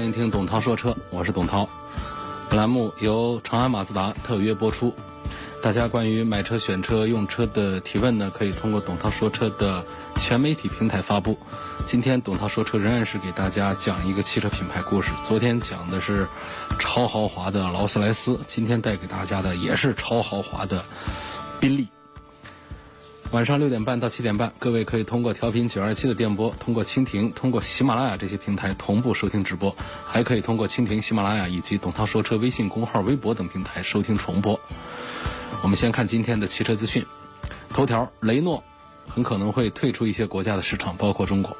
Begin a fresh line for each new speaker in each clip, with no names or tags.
欢迎听董涛说车，我是董涛。本栏目由长安马自达特约播出。大家关于买车、选车、用车的提问呢，可以通过董涛说车的全媒体平台发布。今天董涛说车仍然是给大家讲一个汽车品牌故事。昨天讲的是超豪华的劳斯莱斯，今天带给大家的也是超豪华的宾利。晚上六点半到七点半，各位可以通过调频九二七的电波，通过蜻蜓、通过喜马拉雅这些平台同步收听直播，还可以通过蜻蜓、喜马拉雅以及董涛说车微信公号、微博等平台收听重播。我们先看今天的汽车资讯。头条：雷诺很可能会退出一些国家的市场，包括中国。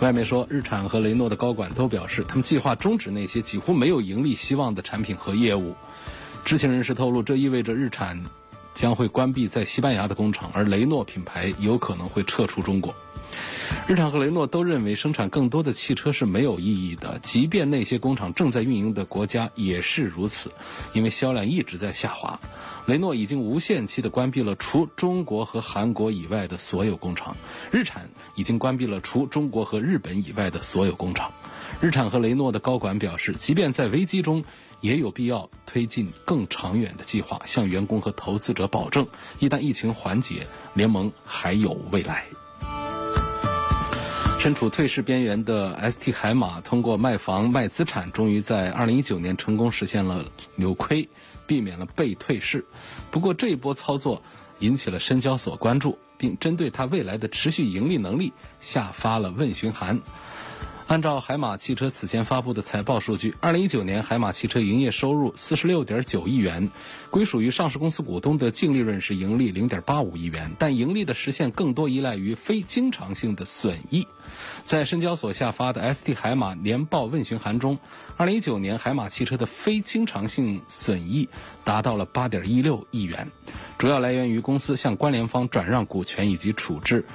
外媒说，日产和雷诺的高管都表示，他们计划终止那些几乎没有盈利希望的产品和业务。知情人士透露，这意味着日产。将会关闭在西班牙的工厂，而雷诺品牌有可能会撤出中国。日产和雷诺都认为生产更多的汽车是没有意义的，即便那些工厂正在运营的国家也是如此，因为销量一直在下滑。雷诺已经无限期的关闭了除中国和韩国以外的所有工厂，日产已经关闭了除中国和日本以外的所有工厂。日产和雷诺的高管表示，即便在危机中。也有必要推进更长远的计划，向员工和投资者保证，一旦疫情缓解，联盟还有未来。身处退市边缘的 ST 海马，通过卖房卖资产，终于在2019年成功实现了扭亏，避免了被退市。不过这一波操作引起了深交所关注，并针对它未来的持续盈利能力下发了问询函。按照海马汽车此前发布的财报数据，二零一九年海马汽车营业收入四十六点九亿元，归属于上市公司股东的净利润是盈利零点八五亿元，但盈利的实现更多依赖于非经常性的损益。在深交所下发的 ST 海马年报问询函中，二零一九年海马汽车的非经常性损益达到了八点一六亿元，主要来源于公司向关联方转让股权以及处置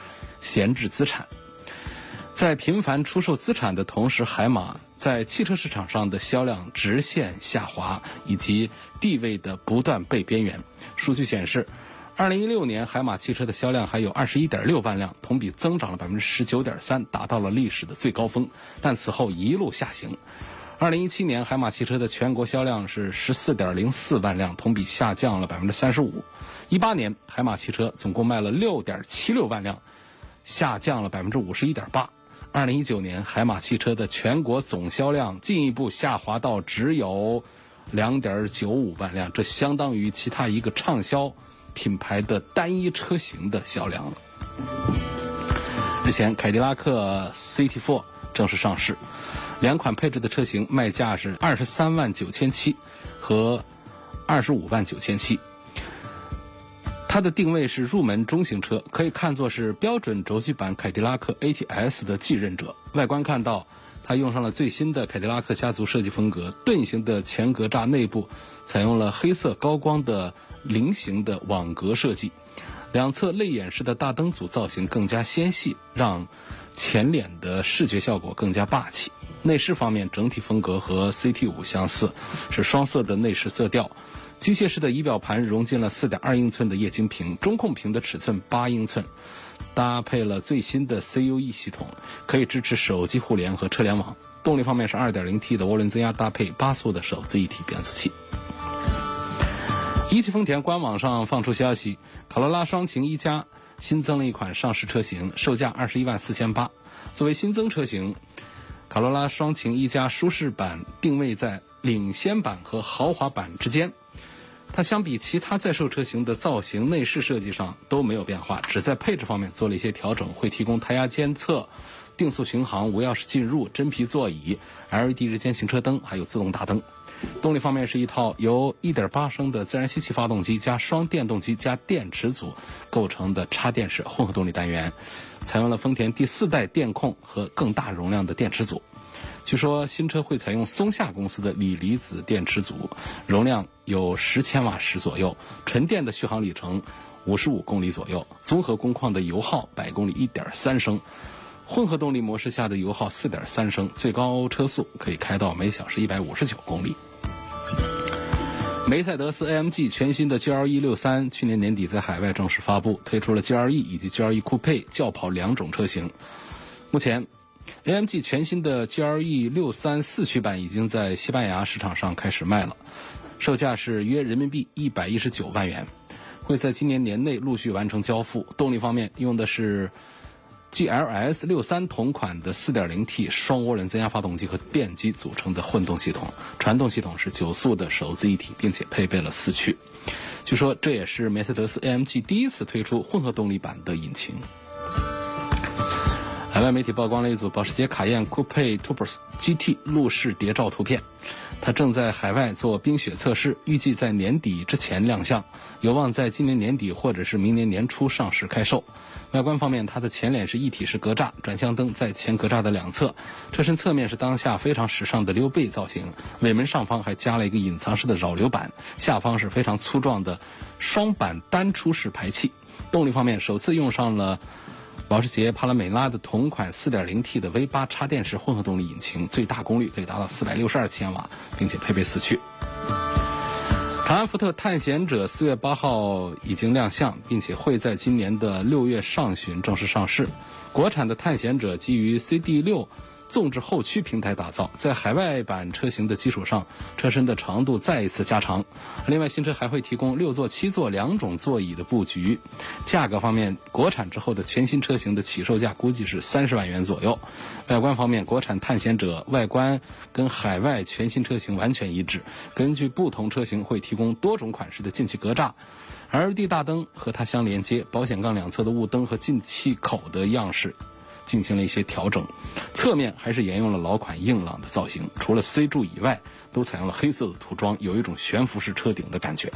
闲置资产。在频繁出售资产的同时，海马在汽车市场上的销量直线下滑，以及地位的不断被边缘。数据显示，二零一六年海马汽车的销量还有二十一点六万辆，同比增长了百分之十九点三，达到了历史的最高峰。但此后一路下行。二零一七年海马汽车的全国销量是十四点零四万辆，同比下降了百分之三十五。一八年海马汽车总共卖了六点七六万辆，下降了百分之五十一点八。二零一九年，海马汽车的全国总销量进一步下滑到只有两点九五万辆，这相当于其他一个畅销品牌的单一车型的销量了。日前，凯迪拉克 CT4 正式上市，两款配置的车型卖价是二十三万九千七和二十五万九千七。它的定位是入门中型车，可以看作是标准轴距版凯迪拉克 ATS 的继任者。外观看到，它用上了最新的凯迪拉克家族设计风格，盾形的前格栅内部采用了黑色高光的菱形的网格设计，两侧泪眼式的大灯组造型更加纤细，让前脸的视觉效果更加霸气。内饰方面，整体风格和 CT5 相似，是双色的内饰色调。机械式的仪表盘融进了4.2英寸的液晶屏，中控屏的尺寸8英寸，搭配了最新的 CUE 系统，可以支持手机互联和车联网。动力方面是 2.0T 的涡轮增压搭配八速的手自一体变速器。一汽丰田官网上放出消息，卡罗拉双擎一加新增了一款上市车型，售价21万四千八。作为新增车型，卡罗拉双擎一加舒适版定位在领先版和豪华版之间。它相比其他在售车型的造型、内饰设计上都没有变化，只在配置方面做了一些调整，会提供胎压监测、定速巡航、无钥匙进入、真皮座椅、LED 日间行车灯，还有自动大灯。动力方面是一套由1.8升的自然吸气发动机加双电动机加电池组构成的插电式混合动力单元，采用了丰田第四代电控和更大容量的电池组。据说新车会采用松下公司的锂离子电池组，容量有十千瓦时左右，纯电的续航里程五十五公里左右，综合工况的油耗百公里一点三升。混合动力模式下的油耗四点三升，最高车速可以开到每小时一百五十九公里。梅赛德斯 AMG 全新的 GLE 六三去年年底在海外正式发布，推出了 GLE 以及 GLE 酷配轿跑两种车型。目前，AMG 全新的 GLE 六三四驱版已经在西班牙市场上开始卖了，售价是约人民币一百一十九万元，会在今年年内陆续完成交付。动力方面用的是。GLS 六三同款的 4.0T 双涡轮增压发动机和电机组成的混动系统，传动系统是九速的手自一体，并且配备了四驱。据说这也是梅赛德斯 AMG 第一次推出混合动力版的引擎。海外媒体曝光了一组保时捷卡宴酷配 Turbo GT 路试谍照图片，它正在海外做冰雪测试，预计在年底之前亮相，有望在今年年底或者是明年年初上市开售。外观方面，它的前脸是一体式格栅，转向灯在前格栅的两侧，车身侧面是当下非常时尚的溜背造型，尾门上方还加了一个隐藏式的扰流板，下方是非常粗壮的双板单出式排气。动力方面，首次用上了保时捷帕拉梅拉的同款 4.0T 的 V8 插电式混合动力引擎，最大功率可以达到462千瓦，并且配备四驱。长安福特探险者四月八号已经亮相，并且会在今年的六月上旬正式上市。国产的探险者基于 CD 六。纵置后驱平台打造，在海外版车型的基础上，车身的长度再一次加长。另外，新车还会提供六座、七座两种座椅的布局。价格方面，国产之后的全新车型的起售价估计是三十万元左右。外观方面，国产探险者外观跟海外全新车型完全一致。根据不同车型会提供多种款式的进气格栅，LED 大灯和它相连接，保险杠两侧的雾灯和进气口的样式。进行了一些调整，侧面还是沿用了老款硬朗的造型，除了 C 柱以外，都采用了黑色的涂装，有一种悬浮式车顶的感觉。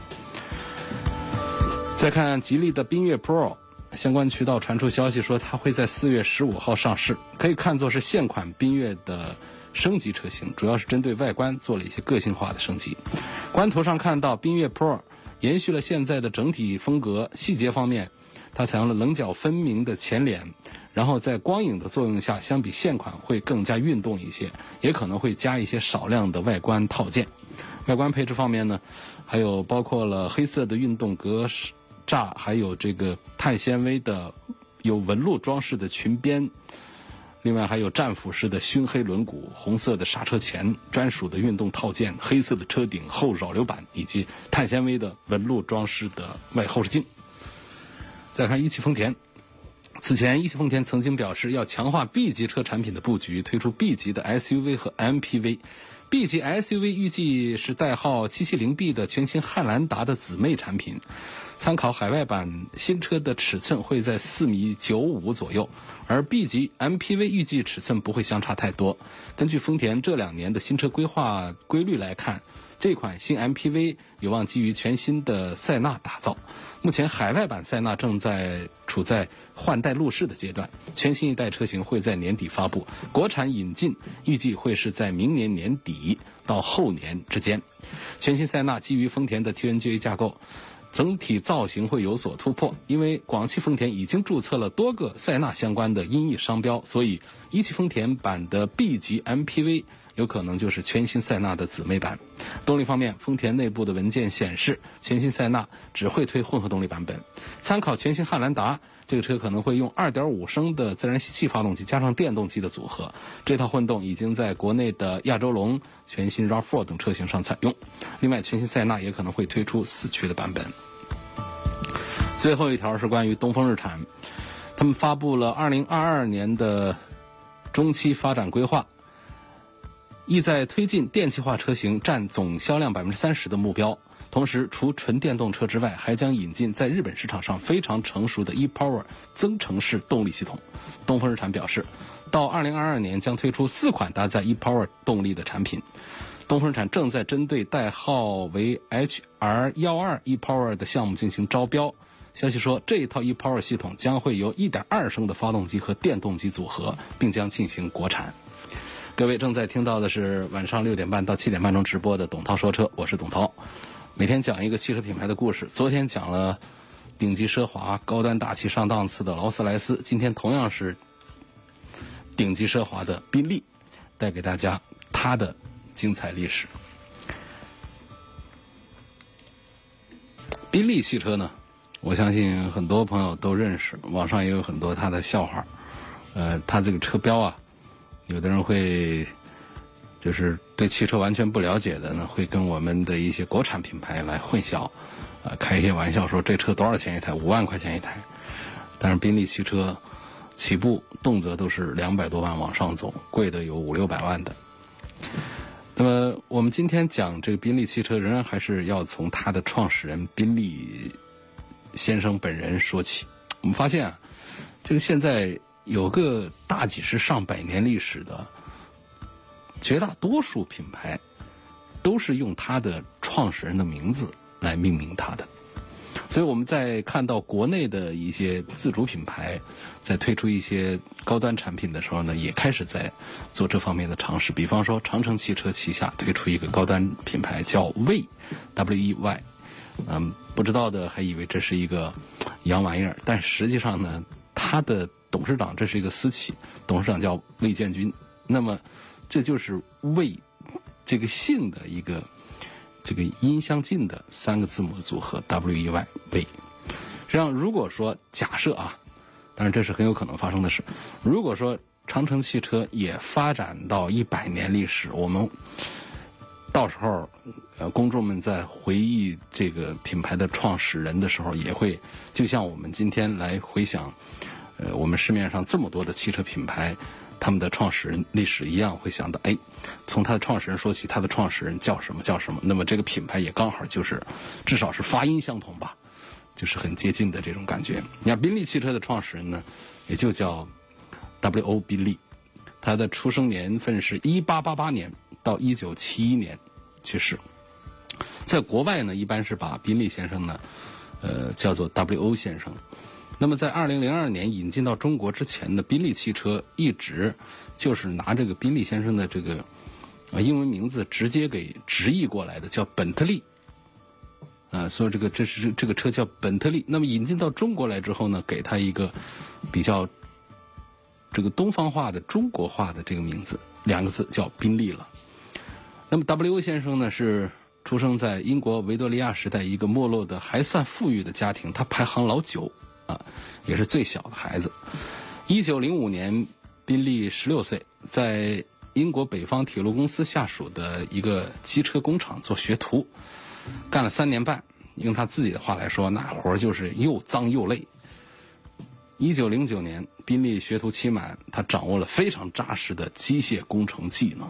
再看吉利的缤越 Pro，相关渠道传出消息说它会在四月十五号上市，可以看作是现款缤越的升级车型，主要是针对外观做了一些个性化的升级。官图上看到缤越 Pro 延续了现在的整体风格，细节方面，它采用了棱角分明的前脸。然后在光影的作用下，相比现款会更加运动一些，也可能会加一些少量的外观套件。外观配置方面呢，还有包括了黑色的运动格栅，还有这个碳纤维的有纹路装饰的裙边，另外还有战斧式的熏黑轮毂、红色的刹车钳、专属的运动套件、黑色的车顶后扰流板以及碳纤维的纹路装饰的外后视镜。再看一汽丰田。此前，一汽丰田曾经表示要强化 B 级车产品的布局，推出 B 级的 SUV 和 MPV。B 级 SUV 预计是代号 770B 的全新汉兰达的姊妹产品，参考海外版新车的尺寸会在4米95左右，而 B 级 MPV 预计尺寸不会相差太多。根据丰田这两年的新车规划规律来看。这款新 MPV 有望基于全新的塞纳打造。目前海外版塞纳正在处在换代路试的阶段，全新一代车型会在年底发布，国产引进预计会是在明年年底到后年之间。全新塞纳基于丰田的 TNGA 架构，整体造型会有所突破。因为广汽丰田已经注册了多个塞纳相关的音译商标，所以一汽丰田版的 B 级 MPV。有可能就是全新塞纳的姊妹版。动力方面，丰田内部的文件显示，全新塞纳只会推混合动力版本。参考全新汉兰达，这个车可能会用2.5升的自然吸气发动机加上电动机的组合。这套混动已经在国内的亚洲龙、全新 RAV4 等车型上采用。另外，全新塞纳也可能会推出四驱的版本。最后一条是关于东风日产，他们发布了2022年的中期发展规划。意在推进电气化车型占总销量百分之三十的目标，同时除纯电动车之外，还将引进在日本市场上非常成熟的 ePower 增程式动力系统。东风日产表示，到二零二二年将推出四款搭载 ePower 动力的产品。东风日产正在针对代号为 HR 幺二 ePower 的项目进行招标。消息说，这一套 ePower 系统将会由1.2升的发动机和电动机组合，并将进行国产。各位正在听到的是晚上六点半到七点半钟直播的董涛说车，我是董涛。每天讲一个汽车品牌的故事。昨天讲了顶级奢华、高端大气上档次的劳斯莱斯，今天同样是顶级奢华的宾利，带给大家它的精彩历史。宾利汽车呢？我相信很多朋友都认识，网上也有很多他的笑话。呃，他这个车标啊，有的人会就是对汽车完全不了解的呢，会跟我们的一些国产品牌来混淆，呃，开一些玩笑说这车多少钱一台？五万块钱一台。但是宾利汽车起步动辄都是两百多万往上走，贵的有五六百万的。那么我们今天讲这个宾利汽车，仍然还是要从它的创始人宾利。先生本人说起，我们发现啊，这个现在有个大几十上百年历史的，绝大多数品牌都是用他的创始人的名字来命名它的。所以我们在看到国内的一些自主品牌在推出一些高端产品的时候呢，也开始在做这方面的尝试。比方说，长城汽车旗下推出一个高端品牌叫 W E Y。嗯，不知道的还以为这是一个洋玩意儿，但实际上呢，它的董事长这是一个私企，董事长叫魏建军。那么，这就是魏这个姓的一个这个音相近的三个字母组合 W E Y 魏。实际上，如果说假设啊，当然这是很有可能发生的事。如果说长城汽车也发展到一百年历史，我们。到时候，呃，公众们在回忆这个品牌的创始人的时候，也会就像我们今天来回想，呃，我们市面上这么多的汽车品牌，他们的创始人历史一样，会想到，哎，从他的创始人说起，他的创始人叫什么叫什么？那么这个品牌也刚好就是，至少是发音相同吧，就是很接近的这种感觉。你看宾利汽车的创始人呢，也就叫 W.O. 宾利，他的出生年份是一八八八年。到一九七一年去世，在国外呢，一般是把宾利先生呢，呃，叫做 W.O 先生。那么在二零零二年引进到中国之前的宾利汽车一直就是拿这个宾利先生的这个啊英文名字直接给直译过来的，叫本特利。啊，所以这个这是这个车叫本特利。那么引进到中国来之后呢，给它一个比较这个东方化的中国化的这个名字，两个字叫宾利了。那么，W 先生呢是出生在英国维多利亚时代一个没落的还算富裕的家庭，他排行老九，啊，也是最小的孩子。一九零五年，宾利十六岁，在英国北方铁路公司下属的一个机车工厂做学徒，干了三年半。用他自己的话来说，那活儿就是又脏又累。一九零九年，宾利学徒期满，他掌握了非常扎实的机械工程技能。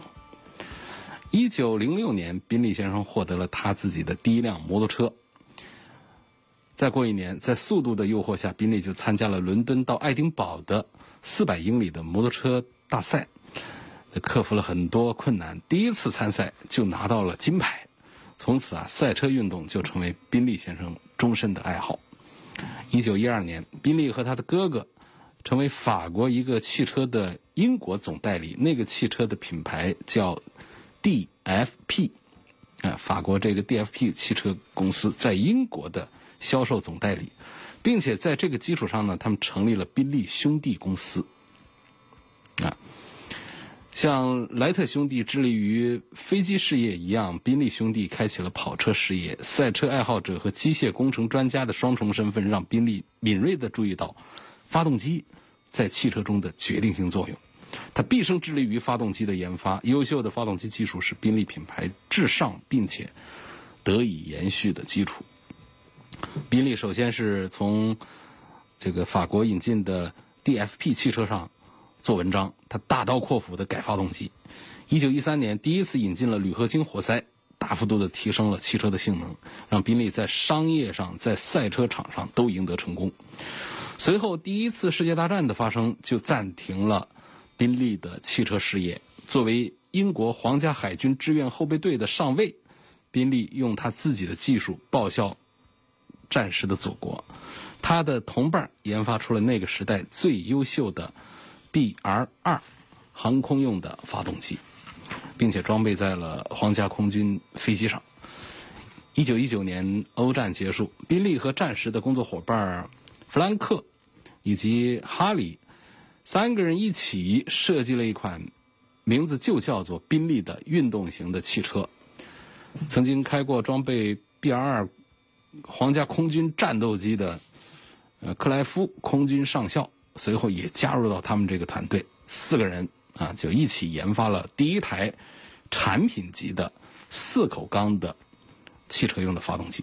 一九零六年，宾利先生获得了他自己的第一辆摩托车。再过一年，在速度的诱惑下，宾利就参加了伦敦到爱丁堡的四百英里的摩托车大赛，克服了很多困难，第一次参赛就拿到了金牌。从此啊，赛车运动就成为宾利先生终身的爱好。一九一二年，宾利和他的哥哥成为法国一个汽车的英国总代理，那个汽车的品牌叫。DFP，啊，法国这个 DFP 汽车公司在英国的销售总代理，并且在这个基础上呢，他们成立了宾利兄弟公司。啊，像莱特兄弟致力于飞机事业一样，宾利兄弟开启了跑车事业。赛车爱好者和机械工程专家的双重身份，让宾利敏锐地注意到发动机在汽车中的决定性作用。他毕生致力于发动机的研发，优秀的发动机技术是宾利品牌至上并且得以延续的基础。宾利首先是从这个法国引进的 DFP 汽车上做文章，他大刀阔斧的改发动机。一九一三年，第一次引进了铝合金活塞，大幅度的提升了汽车的性能，让宾利在商业上、在赛车场上都赢得成功。随后，第一次世界大战的发生就暂停了。宾利的汽车事业作为英国皇家海军志愿后备队的上尉，宾利用他自己的技术报效战时的祖国。他的同伴研发出了那个时代最优秀的 BR 二航空用的发动机，并且装备在了皇家空军飞机上。一九一九年欧战结束，宾利和战时的工作伙伴弗兰克以及哈里三个人一起设计了一款名字就叫做宾利的运动型的汽车。曾经开过装备 BR 二皇家空军战斗机的。呃，克莱夫空军上校随后也加入到他们这个团队，四个人啊就一起研发了第一台产品级的四口缸的汽车用的发动机。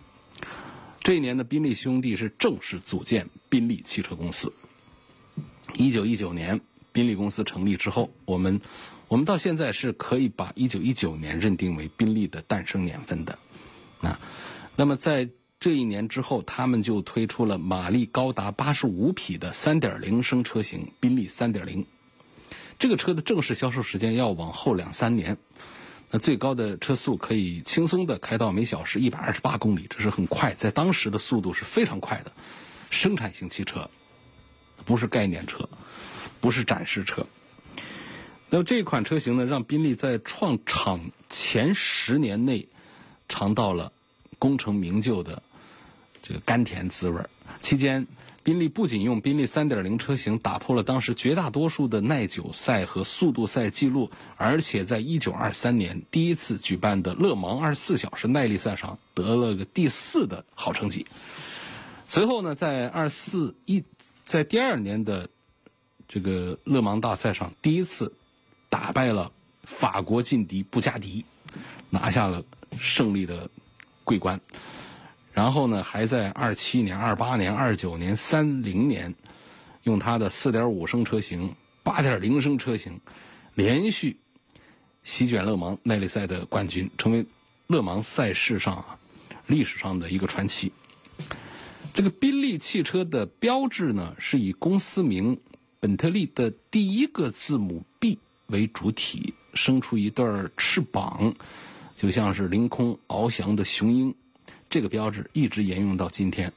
这一年的宾利兄弟是正式组建宾利汽车公司。一九一九年，宾利公司成立之后，我们我们到现在是可以把一九一九年认定为宾利的诞生年份的啊。那么在这一年之后，他们就推出了马力高达八十五匹的三点零升车型宾利三点零。这个车的正式销售时间要往后两三年。那最高的车速可以轻松的开到每小时一百二十八公里，这是很快，在当时的速度是非常快的。生产型汽车，不是概念车，不是展示车。那么这款车型呢，让宾利在创厂前十年内尝到了功成名就的。这个甘甜滋味期间，宾利不仅用宾利3.0车型打破了当时绝大多数的耐久赛和速度赛记录，而且在1923年第一次举办的勒芒24小时耐力赛上得了个第四的好成绩。随后呢，在24一在第二年的这个勒芒大赛上，第一次打败了法国劲敌布加迪，拿下了胜利的桂冠。然后呢，还在二七年、二八年、二九年、三零年，用它的四点五升车型、八点零升车型，连续席卷勒芒耐力赛的冠军，成为勒芒赛事上啊历史上的一个传奇。这个宾利汽车的标志呢，是以公司名本特利的第一个字母 B 为主体，生出一对翅膀，就像是凌空翱翔的雄鹰。这个标志一直沿用到今天。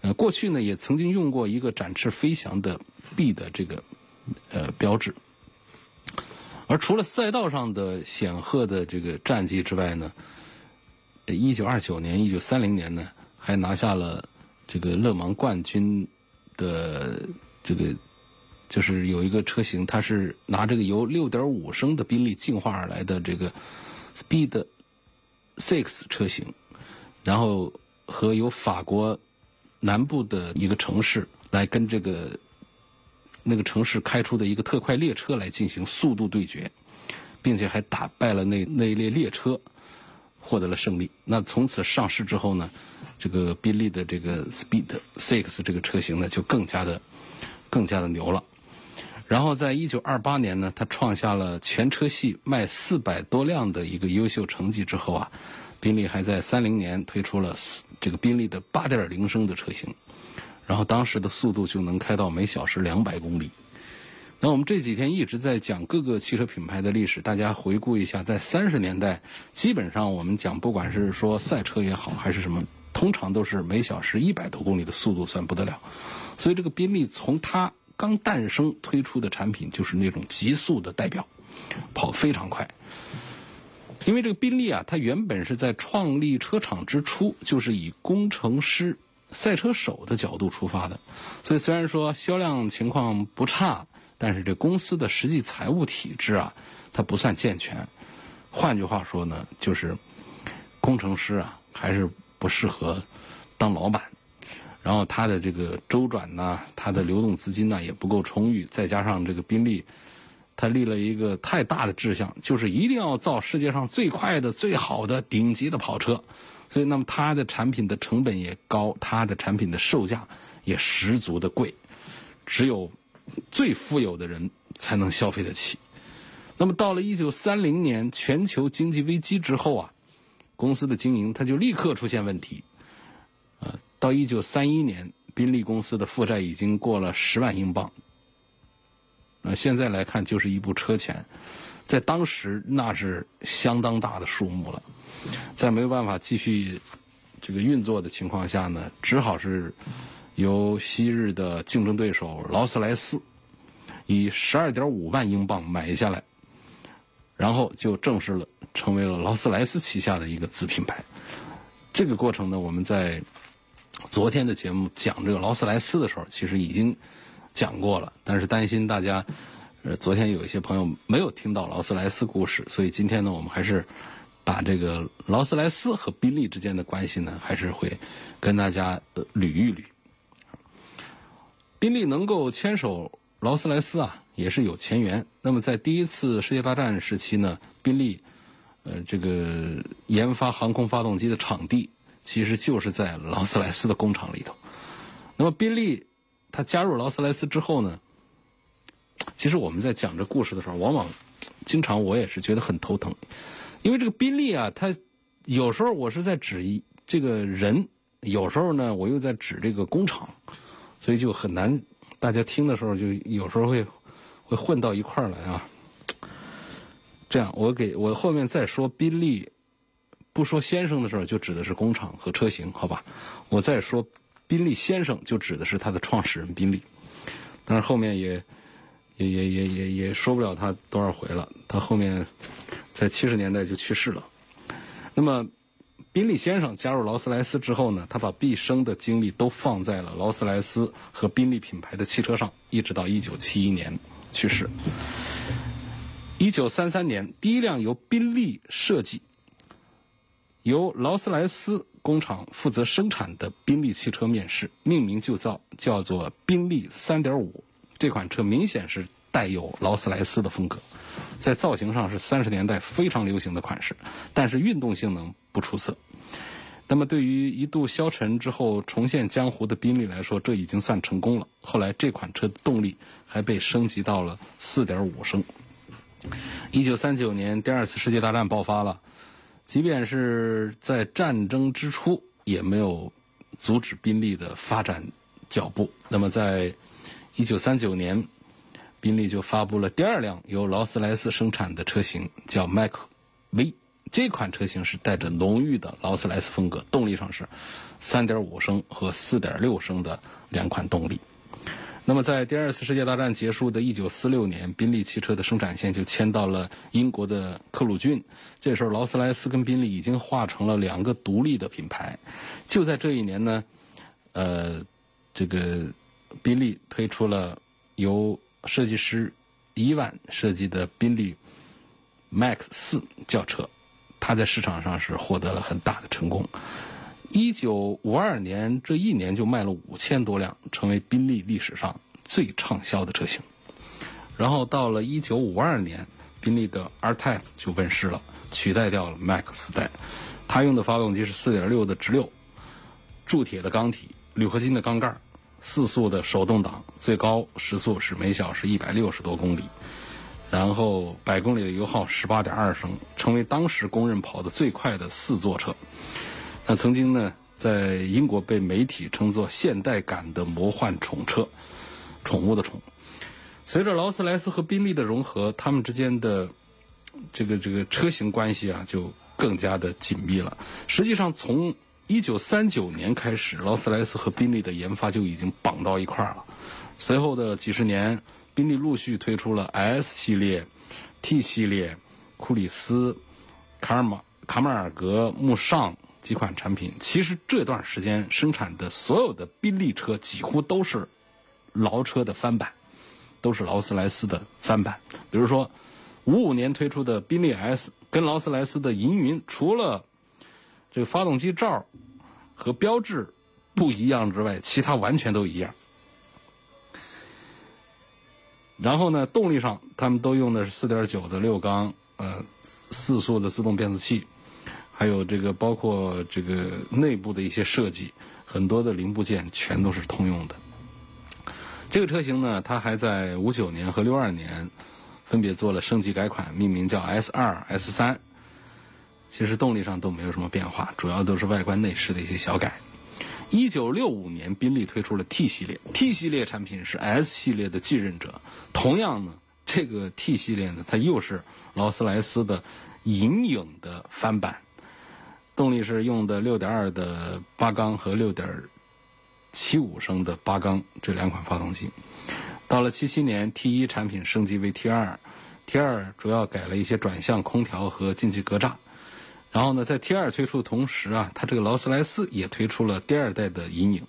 呃，过去呢也曾经用过一个展翅飞翔的 B 的这个呃标志。而除了赛道上的显赫的这个战绩之外呢，一九二九年、一九三零年呢，还拿下了这个勒芒冠军的这个，就是有一个车型，它是拿这个由六点五升的宾利进化而来的这个 Speed Six 车型。然后和由法国南部的一个城市来跟这个那个城市开出的一个特快列车来进行速度对决，并且还打败了那那一列列车，获得了胜利。那从此上市之后呢，这个宾利的这个 Speed Six 这个车型呢就更加的更加的牛了。然后在一九二八年呢，它创下了全车系卖四百多辆的一个优秀成绩之后啊。宾利还在三零年推出了这个宾利的八点零升的车型，然后当时的速度就能开到每小时两百公里。那我们这几天一直在讲各个汽车品牌的历史，大家回顾一下，在三十年代，基本上我们讲不管是说赛车也好，还是什么，通常都是每小时一百多公里的速度算不得了。所以这个宾利从它刚诞生推出的产品就是那种极速的代表，跑非常快。因为这个宾利啊，它原本是在创立车厂之初就是以工程师、赛车手的角度出发的，所以虽然说销量情况不差，但是这公司的实际财务体制啊，它不算健全。换句话说呢，就是工程师啊，还是不适合当老板，然后他的这个周转呢，他的流动资金呢也不够充裕，再加上这个宾利。他立了一个太大的志向，就是一定要造世界上最快的、最好的、顶级的跑车，所以那么它的产品的成本也高，它的产品的售价也十足的贵，只有最富有的人才能消费得起。那么到了一九三零年全球经济危机之后啊，公司的经营它就立刻出现问题。呃，到一九三一年，宾利公司的负债已经过了十万英镑。呃，现在来看就是一部车钱，在当时那是相当大的数目了。在没有办法继续这个运作的情况下呢，只好是由昔日的竞争对手劳斯莱斯以十二点五万英镑买下来，然后就正式了成为了劳斯莱斯旗下的一个子品牌。这个过程呢，我们在昨天的节目讲这个劳斯莱斯的时候，其实已经讲过了。但是担心大家，呃，昨天有一些朋友没有听到劳斯莱斯故事，所以今天呢，我们还是把这个劳斯莱斯和宾利之间的关系呢，还是会跟大家呃捋一捋。宾利能够牵手劳斯莱斯啊，也是有前缘。那么在第一次世界大战时期呢，宾利呃这个研发航空发动机的场地。其实就是在劳斯莱斯的工厂里头。那么宾利，他加入劳斯莱斯之后呢？其实我们在讲这故事的时候，往往经常我也是觉得很头疼，因为这个宾利啊，他有时候我是在指一这个人，有时候呢我又在指这个工厂，所以就很难，大家听的时候就有时候会会混到一块儿来啊。这样，我给我后面再说宾利。不说先生的时候，就指的是工厂和车型，好吧？我再说宾利先生，就指的是他的创始人宾利。但是后面也也也也也也说不了他多少回了。他后面在七十年代就去世了。那么宾利先生加入劳斯莱斯之后呢，他把毕生的精力都放在了劳斯莱斯和宾利品牌的汽车上，一直到一九七一年去世。一九三三年，第一辆由宾利设计。由劳斯莱斯工厂负责生产的宾利汽车面世，命名就造叫做宾利3.5。这款车明显是带有劳斯莱斯的风格，在造型上是三十年代非常流行的款式，但是运动性能不出色。那么对于一度消沉之后重现江湖的宾利来说，这已经算成功了。后来这款车的动力还被升级到了4.5升。一九三九年，第二次世界大战爆发了。即便是在战争之初，也没有阻止宾利的发展脚步。那么，在一九三九年，宾利就发布了第二辆由劳斯莱斯生产的车型，叫麦克 V。这款车型是带着浓郁的劳斯莱斯风格，动力上是三点五升和四点六升的两款动力。那么，在第二次世界大战结束的1946年，宾利汽车的生产线就迁到了英国的克鲁郡。这时候，劳斯莱斯跟宾利已经化成了两个独立的品牌。就在这一年呢，呃，这个宾利推出了由设计师伊万设计的宾利 Max 四轿车，它在市场上是获得了很大的成功。一九五二年这一年就卖了五千多辆，成为宾利历史上最畅销的车型。然后到了一九五二年，宾利的 R-Type 就问世了，取代掉了 Max 代。它用的发动机是四点六的直六，铸铁的缸体，铝合金的缸盖，四速的手动挡，最高时速是每小时一百六十多公里。然后百公里的油耗十八点二升，成为当时公认跑得最快的四座车。那曾经呢，在英国被媒体称作现代感的魔幻宠车，宠物的宠。随着劳斯莱斯和宾利的融合，他们之间的这个这个车型关系啊，就更加的紧密了。实际上，从一九三九年开始，劳斯莱斯和宾利的研发就已经绑到一块儿了。随后的几十年，宾利陆续推出了 S 系列、T 系列、库里斯、卡尔马、卡马尔格、慕尚。几款产品，其实这段时间生产的所有的宾利车几乎都是劳车的翻版，都是劳斯莱斯的翻版。比如说，五五年推出的宾利 S 跟劳斯莱斯的银云，除了这个发动机罩和标志不一样之外，其他完全都一样。然后呢，动力上他们都用的是四点九的六缸，呃，四速的自动变速器。还有这个，包括这个内部的一些设计，很多的零部件全都是通用的。这个车型呢，它还在五九年和六二年分别做了升级改款，命名叫 S 二、S 三。其实动力上都没有什么变化，主要都是外观内饰的一些小改。一九六五年，宾利推出了 T 系列，T 系列产品是 S 系列的继任者，同样呢，这个 T 系列呢，它又是劳斯莱斯的银影的翻版，动力是用的6.2的八缸和6.75升的八缸这两款发动机。到了77年，T1 产品升级为 T2，T2 主要改了一些转向空调和进气格栅。然后呢，在 T2 推出的同时啊，它这个劳斯莱斯也推出了第二代的阴影。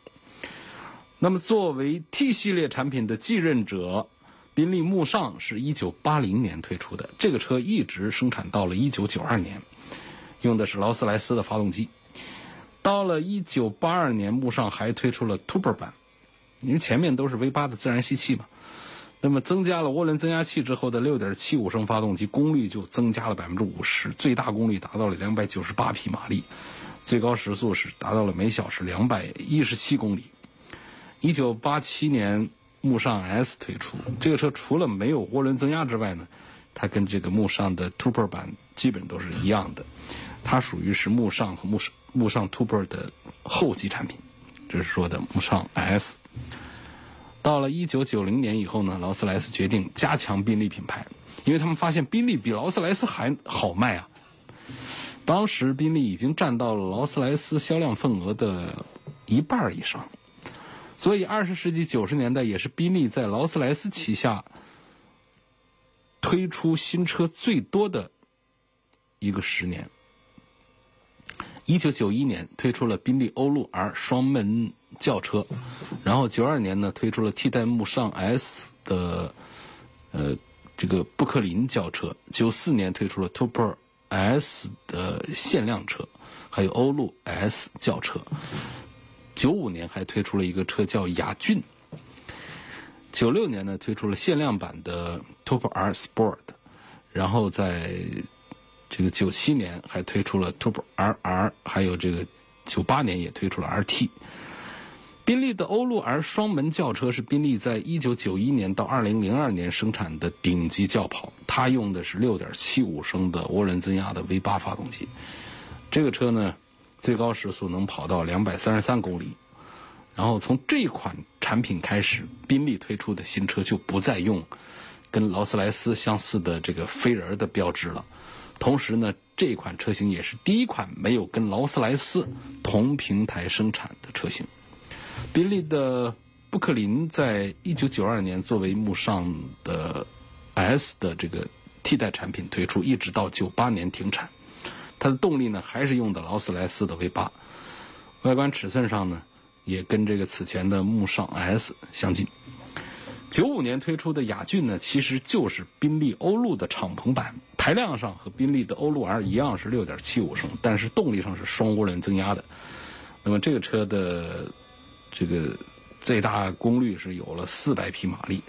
那么，作为 T 系列产品的继任者，宾利慕尚是一九八零年推出的，这个车一直生产到了一九九二年，用的是劳斯莱斯的发动机。到了一九八二年，慕尚还推出了 Turbo 版，因为前面都是 V 八的自然吸气嘛。那么增加了涡轮增压器之后的6.75升发动机功率就增加了百分之五十，最大功率达到了298匹马力，最高时速是达到了每小时217公里。1987年慕尚 S 推出，这个车除了没有涡轮增压之外呢，它跟这个慕尚的 Turbo 版基本都是一样的，它属于是慕尚和慕尚慕尚 Turbo 的后继产品，这是说的慕尚 S。到了一九九零年以后呢，劳斯莱斯决定加强宾利品牌，因为他们发现宾利比劳斯莱斯还好卖啊。当时宾利已经占到了劳斯莱斯销量份额的一半以上，所以二十世纪九十年代也是宾利在劳斯莱斯旗下推出新车最多的一个十年。一九九一年推出了宾利欧陆 R 双门轿车，然后九二年呢推出了替代慕尚 S 的呃这个布克林轿车，九四年推出了 Turbo S 的限量车，还有欧陆 S 轿车，九五年还推出了一个车叫雅骏，九六年呢推出了限量版的 Turbo R Sport，然后在。这个九七年还推出了 Turbo RR，还有这个九八年也推出了 RT。宾利的欧陆 R 双门轿车是宾利在一九九一年到二零零二年生产的顶级轿跑，它用的是六点七五升的涡轮增压的 V 八发动机。这个车呢，最高时速能跑到两百三十三公里。然后从这款产品开始，宾利推出的新车就不再用跟劳斯莱斯相似的这个飞人的标志了。同时呢，这款车型也是第一款没有跟劳斯莱斯同平台生产的车型。宾利的布克林在一九九二年作为慕尚的 S 的这个替代产品推出，一直到九八年停产。它的动力呢还是用的劳斯莱斯的 V 八，外观尺寸上呢也跟这个此前的慕尚 S 相近。九五年推出的雅骏呢，其实就是宾利欧陆的敞篷版，排量上和宾利的欧陆 R 一样是六点七五升，但是动力上是双涡轮增压的。那么这个车的这个最大功率是有了四百匹马力。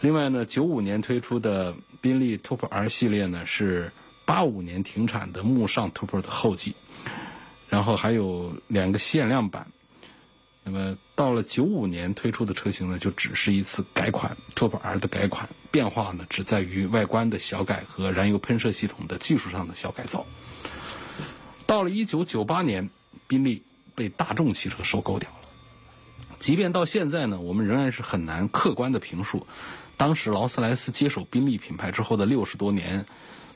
另外呢，九五年推出的宾利 t u f R 系列呢，是八五年停产的慕尚 t u f 的后继，然后还有两个限量版。那么到了九五年推出的车型呢，就只是一次改款，Turbo R 的改款，变化呢只在于外观的小改和燃油喷射系统的技术上的小改造。到了一九九八年，宾利被大众汽车收购掉了。即便到现在呢，我们仍然是很难客观的评述，当时劳斯莱斯接手宾利品牌之后的六十多年，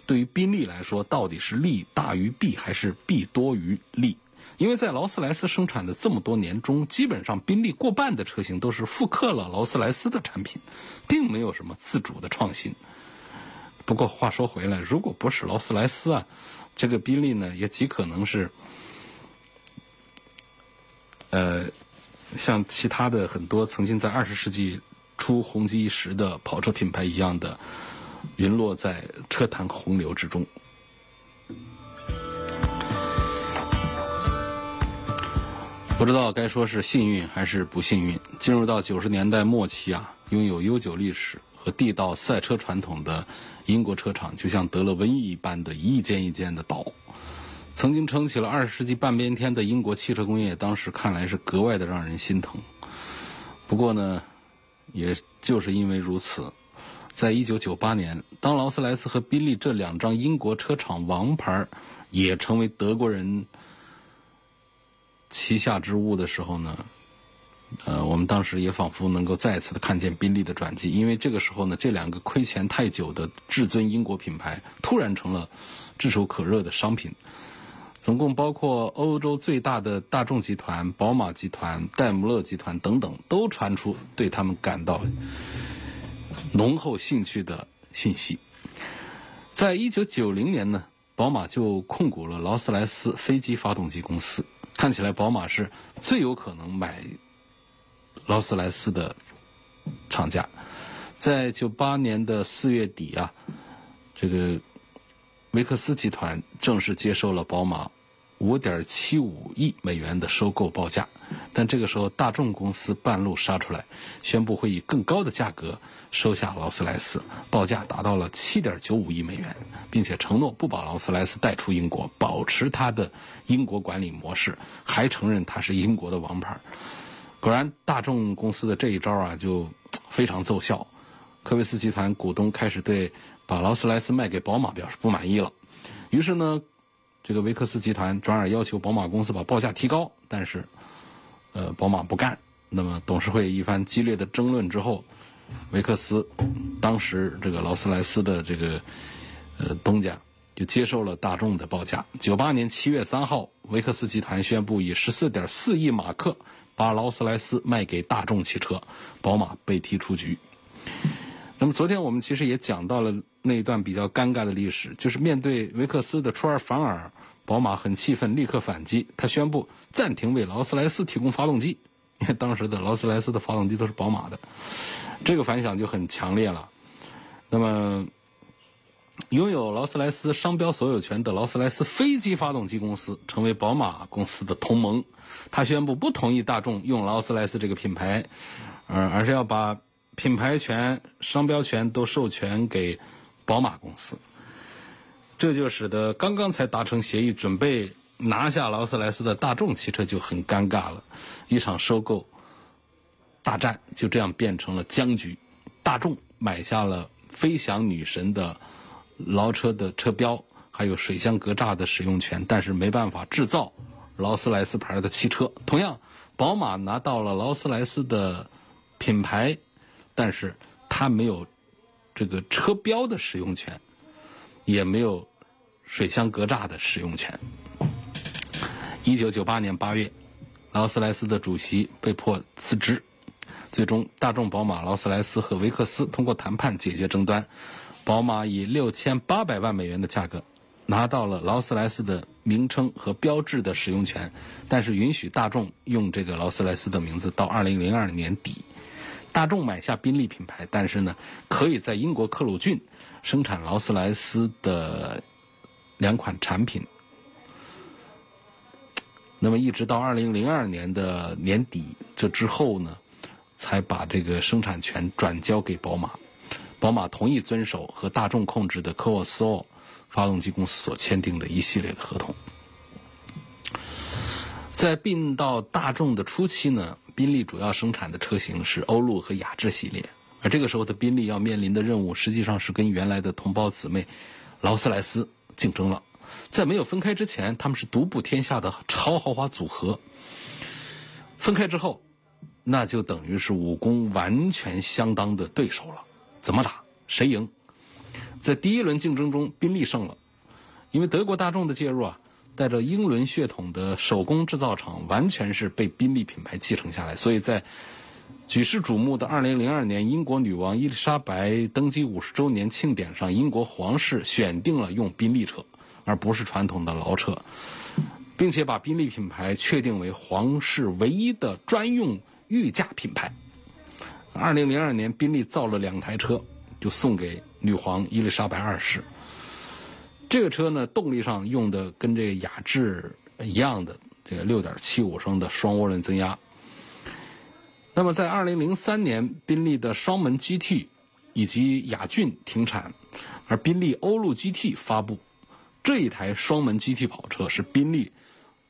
对于宾利来说，到底是利大于弊，还是弊多于利？因为在劳斯莱斯生产的这么多年中，基本上宾利过半的车型都是复刻了劳斯莱斯的产品，并没有什么自主的创新。不过话说回来，如果不是劳斯莱斯啊，这个宾利呢也极可能是，呃，像其他的很多曾经在二十世纪初红极一时的跑车品牌一样的，陨落在车坛洪流之中。不知道该说是幸运还是不幸运。进入到九十年代末期啊，拥有悠久历史和地道赛车传统的英国车厂，就像得了瘟疫一般的一间一间的倒。曾经撑起了二十世纪半边天的英国汽车工业，当时看来是格外的让人心疼。不过呢，也就是因为如此，在一九九八年，当劳斯莱斯和宾利这两张英国车厂王牌也成为德国人。旗下之物的时候呢，呃，我们当时也仿佛能够再次的看见宾利的转机，因为这个时候呢，这两个亏钱太久的至尊英国品牌突然成了炙手可热的商品。总共包括欧洲最大的大众集团、宝马集团、戴姆勒集团等等，都传出对他们感到浓厚兴趣的信息。在一九九零年呢，宝马就控股了劳斯莱斯飞机发动机公司。看起来，宝马是最有可能买劳斯莱斯的厂家。在九八年的四月底啊，这个维克斯集团正式接受了宝马。五点七五亿美元的收购报价，但这个时候大众公司半路杀出来，宣布会以更高的价格收下劳斯莱斯，报价达到了七点九五亿美元，并且承诺不把劳斯莱斯带出英国，保持它的英国管理模式，还承认它是英国的王牌。果然，大众公司的这一招啊，就非常奏效。科维斯集团股东开始对把劳斯莱斯卖给宝马表示不满意了，于是呢。这个维克斯集团转而要求宝马公司把报价提高，但是，呃，宝马不干。那么董事会一番激烈的争论之后，维克斯当时这个劳斯莱斯的这个呃东家就接受了大众的报价。九八年七月三号，维克斯集团宣布以十四点四亿马克把劳斯莱斯卖给大众汽车，宝马被踢出局。那么昨天我们其实也讲到了那一段比较尴尬的历史，就是面对维克斯的出尔反尔，宝马很气愤，立刻反击，他宣布暂停为劳斯莱斯提供发动机，因为当时的劳斯莱斯的发动机都是宝马的，这个反响就很强烈了。那么，拥有劳斯莱斯商标所有权的劳斯莱斯飞机发动机公司成为宝马公司的同盟，他宣布不同意大众用劳斯莱斯这个品牌，而而是要把。品牌权、商标权都授权给宝马公司，这就使得刚刚才达成协议、准备拿下劳斯莱斯的大众汽车就很尴尬了。一场收购大战就这样变成了僵局。大众买下了飞翔女神的劳车的车标，还有水箱格栅的使用权，但是没办法制造劳斯莱斯牌的汽车。同样，宝马拿到了劳斯莱斯的品牌。但是它没有这个车标的使用权，也没有水箱格栅的使用权。一九九八年八月，劳斯莱斯的主席被迫辞职，最终大众、宝马、劳斯莱斯和维克斯通过谈判解决争端。宝马以六千八百万美元的价格拿到了劳斯莱斯的名称和标志的使用权，但是允许大众用这个劳斯莱斯的名字到二零零二年底。大众买下宾利品牌，但是呢，可以在英国克鲁郡生产劳斯莱斯的两款产品。那么一直到二零零二年的年底，这之后呢，才把这个生产权转交给宝马。宝马同意遵守和大众控制的科沃斯奥发动机公司所签订的一系列的合同。在并到大众的初期呢。宾利主要生产的车型是欧陆和雅致系列，而这个时候的宾利要面临的任务，实际上是跟原来的同胞姊妹劳斯莱斯竞争了。在没有分开之前，他们是独步天下的超豪华组合。分开之后，那就等于是武功完全相当的对手了。怎么打？谁赢？在第一轮竞争中，宾利胜了，因为德国大众的介入啊。带着英伦血统的手工制造厂，完全是被宾利品牌继承下来。所以在举世瞩目的2002年英国女王伊丽莎白登基五十周年庆典上，英国皇室选定了用宾利车，而不是传统的劳车，并且把宾利品牌确定为皇室唯一的专用御驾品牌。2002年，宾利造了两台车，就送给女皇伊丽莎白二世。这个车呢，动力上用的跟这个雅致一样的，这个六点七五升的双涡轮增压。那么在二零零三年，宾利的双门 GT 以及雅骏停产，而宾利欧陆 GT 发布。这一台双门 GT 跑车是宾利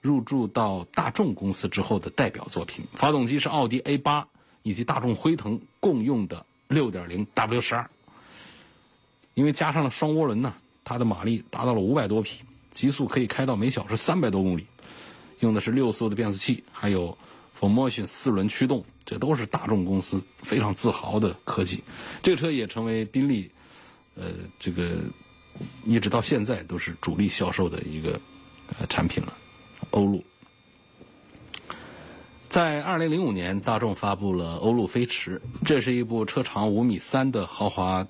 入驻到大众公司之后的代表作品。发动机是奥迪 A 八以及大众辉腾共用的六点零 W 十二，因为加上了双涡轮呢。它的马力达到了五百多匹，极速可以开到每小时三百多公里，用的是六速的变速器，还有 for motion 四轮驱动，这都是大众公司非常自豪的科技。这个车也成为宾利，呃，这个一直到现在都是主力销售的一个呃产品了。欧陆在2005年，大众发布了欧陆飞驰，这是一部车长五米三的豪华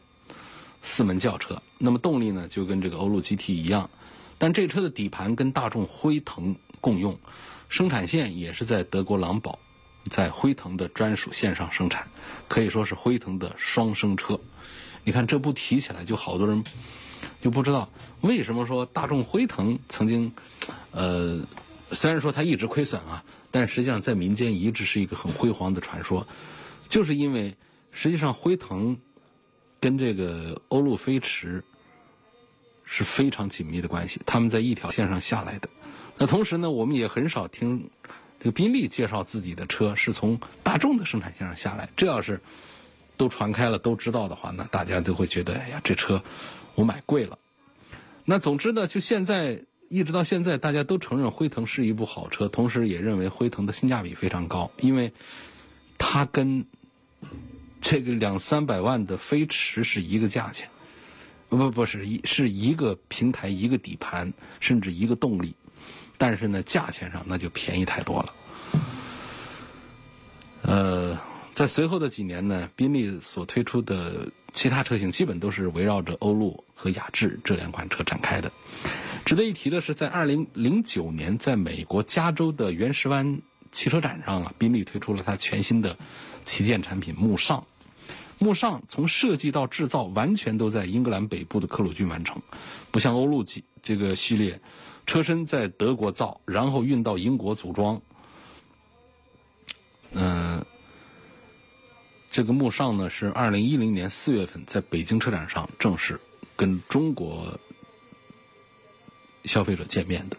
四门轿车。那么动力呢，就跟这个欧陆 GT 一样，但这车的底盘跟大众辉腾共用。生产线也是在德国狼堡，在辉腾的专属线上生产，可以说是辉腾的双生车。你看这不提起来，就好多人就不知道为什么说大众辉腾曾经，呃，虽然说它一直亏损啊，但实际上在民间一直是一个很辉煌的传说，就是因为实际上辉腾跟这个欧陆飞驰是非常紧密的关系，他们在一条线上下来的。那同时呢，我们也很少听这个宾利介绍自己的车是从大众的生产线上下来。这要是都传开了，都知道的话，那大家都会觉得，哎呀，这车我买贵了。那总之呢，就现在一直到现在，大家都承认辉腾是一部好车，同时也认为辉腾的性价比非常高，因为它跟这个两三百万的飞驰是一个价钱，不不是一是一个平台、一个底盘，甚至一个动力。但是呢，价钱上那就便宜太多了。呃，在随后的几年呢，宾利所推出的其他车型基本都是围绕着欧陆和雅致这两款车展开的。值得一提的是，在二零零九年，在美国加州的原石湾汽车展上啊，宾利推出了它全新的旗舰产品慕尚。慕尚从设计到制造完全都在英格兰北部的克鲁郡完成，不像欧陆级这个系列。车身在德国造，然后运到英国组装。嗯，这个慕尚呢是二零一零年四月份在北京车展上正式跟中国消费者见面的。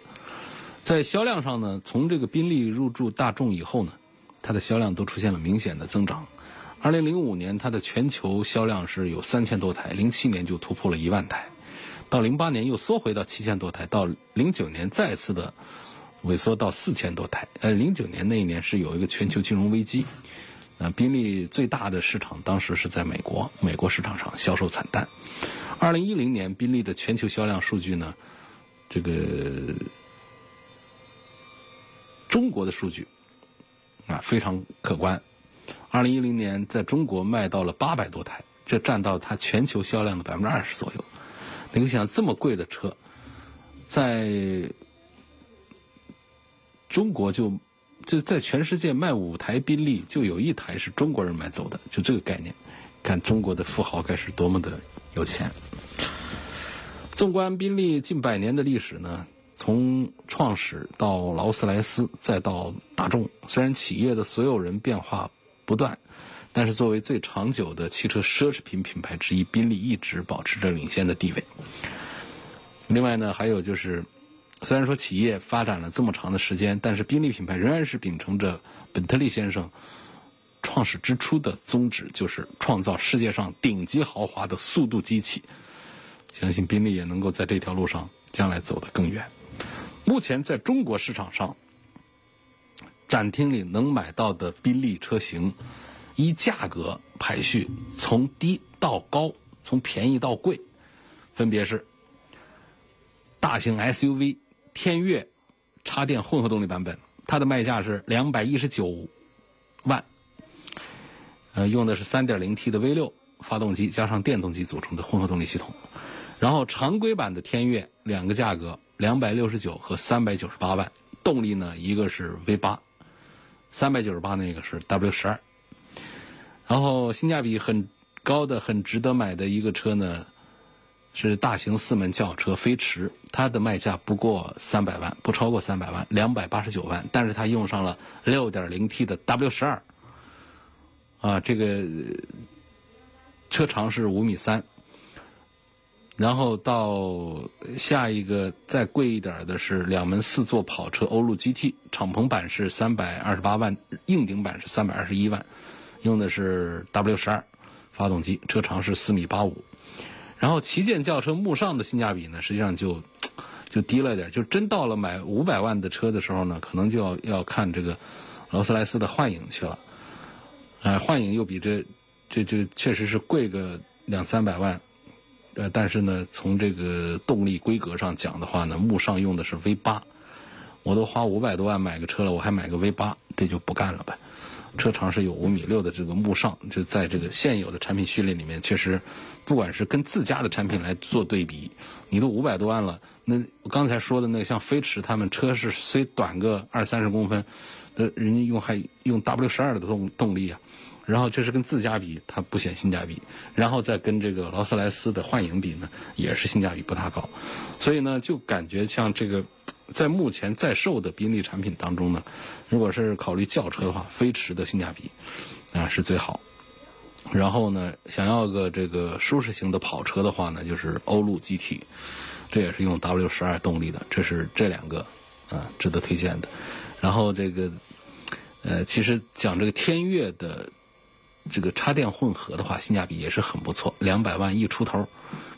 在销量上呢，从这个宾利入驻大众以后呢，它的销量都出现了明显的增长。二零零五年它的全球销量是有三千多台，零七年就突破了一万台。到零八年又缩回到七千多台，到零九年再次的萎缩到四千多台。呃，零九年那一年是有一个全球金融危机，呃，宾利最大的市场当时是在美国，美国市场上销售惨淡。二零一零年宾利的全球销量数据呢，这个中国的数据啊非常可观。二零一零年在中国卖到了八百多台，这占到它全球销量的百分之二十左右。你想这么贵的车，在中国就就在全世界卖五台宾利，就有一台是中国人买走的，就这个概念。看中国的富豪该是多么的有钱。纵观宾利近百年的历史呢，从创始到劳斯莱斯，再到大众，虽然企业的所有人变化不断。但是，作为最长久的汽车奢侈品品牌之一，宾利一直保持着领先的地位。另外呢，还有就是，虽然说企业发展了这么长的时间，但是宾利品牌仍然是秉承着本特利先生创始之初的宗旨，就是创造世界上顶级豪华的速度机器。相信宾利也能够在这条路上将来走得更远。目前在中国市场上，展厅里能买到的宾利车型。依价格排序，从低到高，从便宜到贵，分别是大型 SUV 天悦插电混合动力版本，它的卖价是两百一十九万，呃，用的是三点零 T 的 V 六发动机加上电动机组成的混合动力系统。然后常规版的天悦两个价格，两百六十九和三百九十八万，动力呢一个是 V 八，三百九十八那个是 W 十二。然后性价比很高的、很值得买的一个车呢，是大型四门轿车飞驰，它的卖价不过三百万，不超过三百万，两百八十九万。但是它用上了六点零 T 的 W 十二，啊，这个车长是五米三。然后到下一个再贵一点的是两门四座跑车欧陆 GT，敞篷版是三百二十八万，硬顶版是三百二十一万。用的是 W 十二发动机，车长是四米八五，然后旗舰轿车慕尚的性价比呢，实际上就就低了点，就真到了买五百万的车的时候呢，可能就要要看这个劳斯莱斯的幻影去了。呃，幻影又比这这这确实是贵个两三百万，呃，但是呢，从这个动力规格上讲的话呢，慕尚用的是 V 八，我都花五百多万买个车了，我还买个 V 八，这就不干了呗。车长是有五米六的这个慕尚，就在这个现有的产品序列里面，确实，不管是跟自家的产品来做对比，你都五百多万了，那我刚才说的那个像飞驰，他们车是虽短个二三十公分，呃，人家用还用 W 十二的动动力啊，然后这是跟自家比，它不显性价比，然后再跟这个劳斯莱斯的幻影比呢，也是性价比不大高，所以呢，就感觉像这个。在目前在售的宾利产品当中呢，如果是考虑轿车的话，飞驰的性价比啊是最好。然后呢，想要个这个舒适型的跑车的话呢，就是欧陆 GT，这也是用 W 十二动力的，这是这两个啊值得推荐的。然后这个呃，其实讲这个天悦的这个插电混合的话，性价比也是很不错，两百万一出头。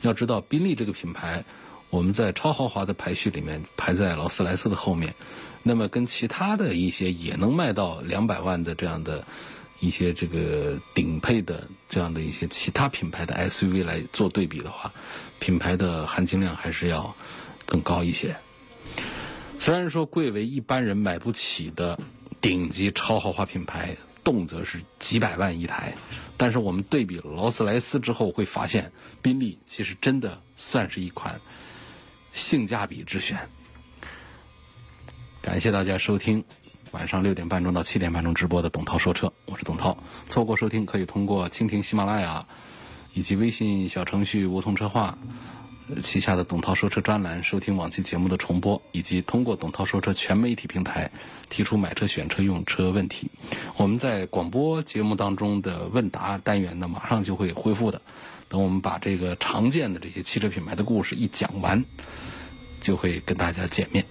要知道宾利这个品牌。我们在超豪华的排序里面排在劳斯莱斯的后面，那么跟其他的一些也能卖到两百万的这样的一些这个顶配的这样的一些其他品牌的 SUV 来做对比的话，品牌的含金量还是要更高一些。虽然说贵为一般人买不起的顶级超豪华品牌，动辄是几百万一台，但是我们对比劳斯莱斯之后会发现，宾利其实真的算是一款。性价比之选，感谢大家收听晚上六点半钟到七点半钟直播的董涛说车，我是董涛。错过收听可以通过蜻蜓、喜马拉雅以及微信小程序梧桐车话旗下的董涛说车专栏收听往期节目的重播，以及通过董涛说车全媒体平台提出买车、选车、用车问题。我们在广播节目当中的问答单元呢，马上就会恢复的。等我们把这个常见的这些汽车品牌的故事一讲完，就会跟大家见面。